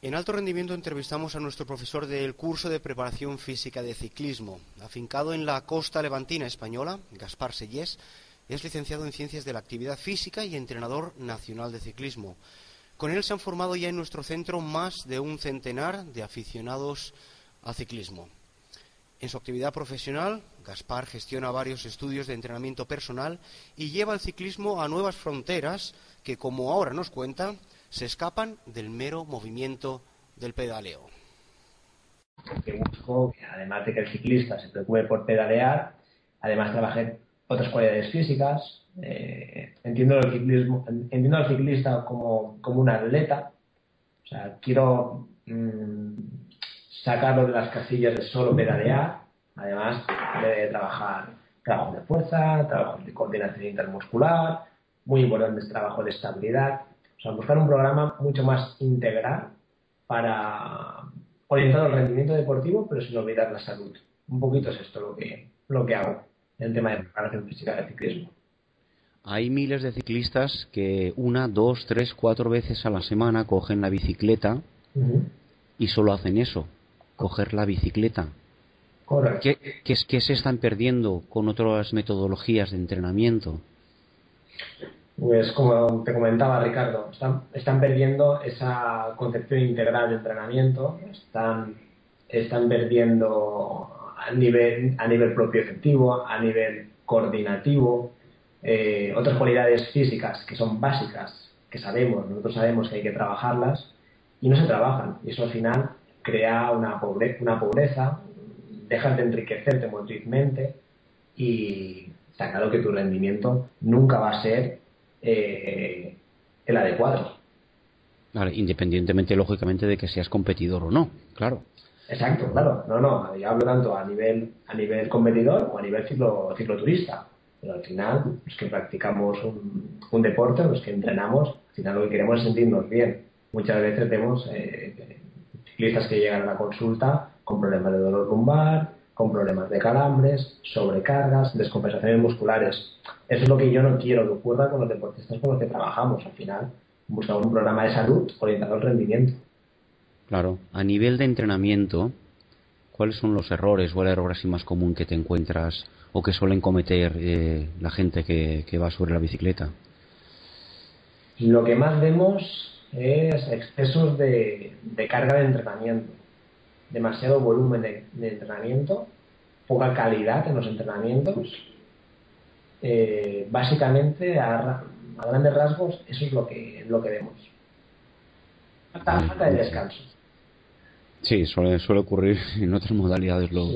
en alto rendimiento entrevistamos a nuestro profesor del curso de preparación física de ciclismo, afincado en la costa levantina española, Gaspar Sellés, es licenciado en Ciencias de la Actividad Física y entrenador nacional de ciclismo. Con él se han formado ya en nuestro centro más de un centenar de aficionados al ciclismo. En su actividad profesional, Gaspar gestiona varios estudios de entrenamiento personal y lleva el ciclismo a nuevas fronteras que, como ahora nos cuenta, se escapan del mero movimiento del pedaleo. Que busco además de que el ciclista se preocupe por pedalear, además trabaje otras cualidades físicas. Eh, entiendo, el ciclismo, entiendo al ciclista como, como un atleta. O sea, quiero mm, sacarlo de las casillas de solo pedalear. Además, de trabajar trabajo de fuerza, trabajo de coordinación intermuscular, muy importante es trabajo de estabilidad o sea, buscar un programa mucho más integral para orientar al rendimiento deportivo, pero sin olvidar la salud. Un poquito es esto lo que, lo que hago en el tema de preparación física de ciclismo. Hay miles de ciclistas que una, dos, tres, cuatro veces a la semana cogen la bicicleta y solo hacen eso, coger la bicicleta. ¿Qué, qué, qué se están perdiendo con otras metodologías de entrenamiento? Pues como te comentaba Ricardo, están, están perdiendo esa concepción integral de entrenamiento, están, están perdiendo a nivel, a nivel propio efectivo, a nivel coordinativo, eh, otras cualidades físicas que son básicas, que sabemos, nosotros sabemos que hay que trabajarlas, y no se trabajan. Y eso al final crea una, pobreza, una pobreza dejas de enriquecerte motrizmente y está claro que tu rendimiento nunca va a ser eh, el adecuado. Vale, independientemente, lógicamente, de que seas competidor o no, claro. Exacto, claro. No, no, yo hablo tanto a nivel, a nivel competidor o a nivel ciclo, cicloturista. Pero al final, los que practicamos un, deporte, los que entrenamos, al final lo que queremos es sentirnos bien. Muchas veces vemos eh, ciclistas que llegan a la consulta con problemas de dolor lumbar, con problemas de calambres, sobrecargas, descompensaciones musculares. Eso es lo que yo no quiero que ocurra con los deportistas con los que trabajamos. Al final, buscamos un programa de salud orientado al rendimiento. Claro, a nivel de entrenamiento, ¿cuáles son los errores o el error así más común que te encuentras o que suelen cometer eh, la gente que, va sobre la bicicleta? Lo que más vemos es excesos de carga de entrenamiento demasiado volumen de, entrenamiento, poca calidad en los entrenamientos. Eh, básicamente, a, grandes rasgos, eso es lo que, lo que vemos. Falta, falta de descanso. Sí, suele, suele ocurrir en otras modalidades, lo,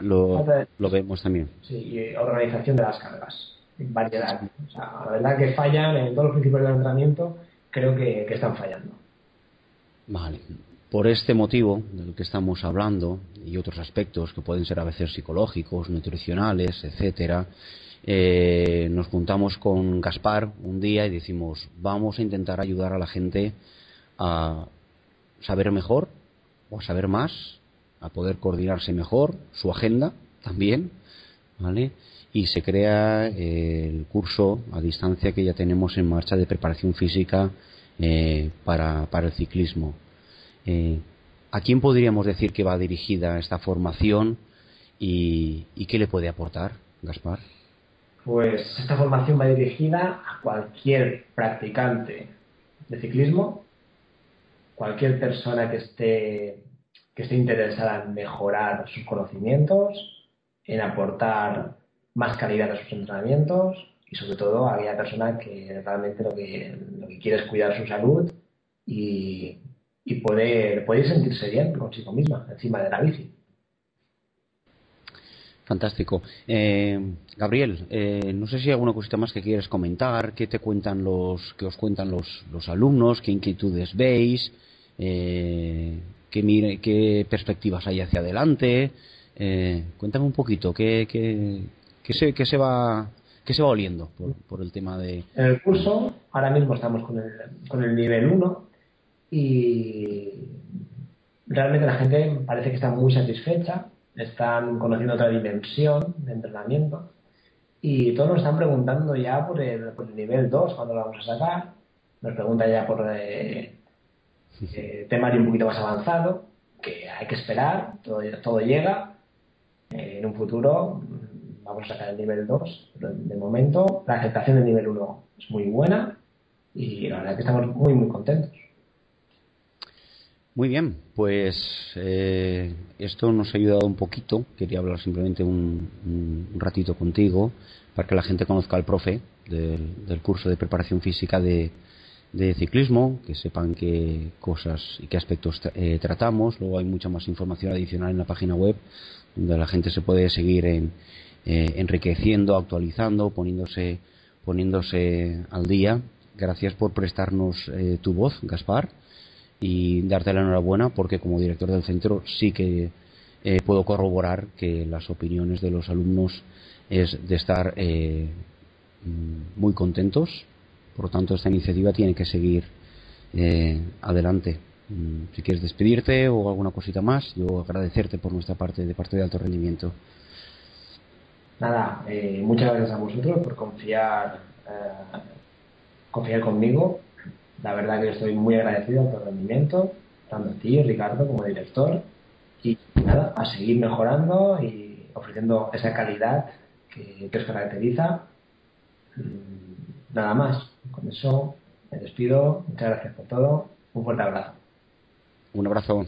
lo, vemos también. Sí, y organización de las cargas, variedad. O sea, la verdad que fallan en todos los principios del entrenamiento, creo que, que están fallando. Vale. Por este motivo del que estamos hablando y otros aspectos que pueden ser a veces psicológicos, nutricionales, etcétera, eh, nos juntamos con Gaspar un día y decimos vamos a intentar ayudar a la gente a saber mejor o a saber más, a poder coordinarse mejor, su agenda también, ¿vale? Y se crea eh, el curso a distancia que ya tenemos en marcha de preparación física eh, para el ciclismo. Eh, ¿A quién podríamos decir que va dirigida esta formación y, qué le puede aportar, Gaspar? Pues esta formación va dirigida a cualquier practicante de ciclismo, cualquier persona que esté, que esté interesada en mejorar sus conocimientos, en aportar más calidad a sus entrenamientos y sobre todo a aquella persona que realmente lo que, lo que quiere es cuidar su salud y, y poder, poder sentirse bien consigo misma encima de la bici. Fantástico. Eh, Gabriel, eh, no sé si hay alguna cosita más que quieres comentar, qué te cuentan los, qué os cuentan los, los alumnos, qué inquietudes veis, eh, qué, mire, qué perspectivas hay hacia adelante. cuéntame un poquito, qué, qué, qué, se, qué se va qué se va oliendo por, por, el tema de... En el curso, ahora mismo estamos con el, con el nivel 1 y realmente la gente parece que está muy satisfecha están conociendo otra dimensión de entrenamiento y todos nos están preguntando ya por el, nivel 2, cuando lo vamos a sacar. Nos preguntan ya por eh, eh, temario un poquito más avanzado, que hay que esperar, todo, todo llega. Eh, en un futuro mm, vamos a sacar el nivel 2, pero de momento la aceptación del nivel 1 es muy buena y la verdad es que estamos muy, muy contentos. Muy bien, pues eh, esto nos ha ayudado un poquito. Quería hablar simplemente un, ratito contigo para que la gente conozca al profe del, curso de preparación física de, ciclismo, que sepan qué cosas y qué aspectos eh, tratamos. Luego hay mucha más información adicional en la página web, donde la gente se puede seguir en, eh, enriqueciendo, actualizando, poniéndose, poniéndose al día. Gracias por prestarnos tu voz, Gaspar y darte la enhorabuena porque como director del centro sí que eh, puedo corroborar que las opiniones de los alumnos es de estar eh, mm, muy contentos. Por lo tanto, esta iniciativa tiene que seguir eh, adelante. Mm, si quieres despedirte o alguna cosita más, yo agradecerte por nuestra parte, de parte de alto rendimiento. Nada, muchas gracias a vosotros por confiar, confiar conmigo la verdad que estoy muy agradecido por el rendimiento, tanto a ti, Ricardo, como director. Y nada, a seguir mejorando y ofreciendo esa calidad que, que os caracteriza. Mm, nada más. Con eso me despido. Muchas gracias por todo. Un fuerte abrazo. Un abrazo.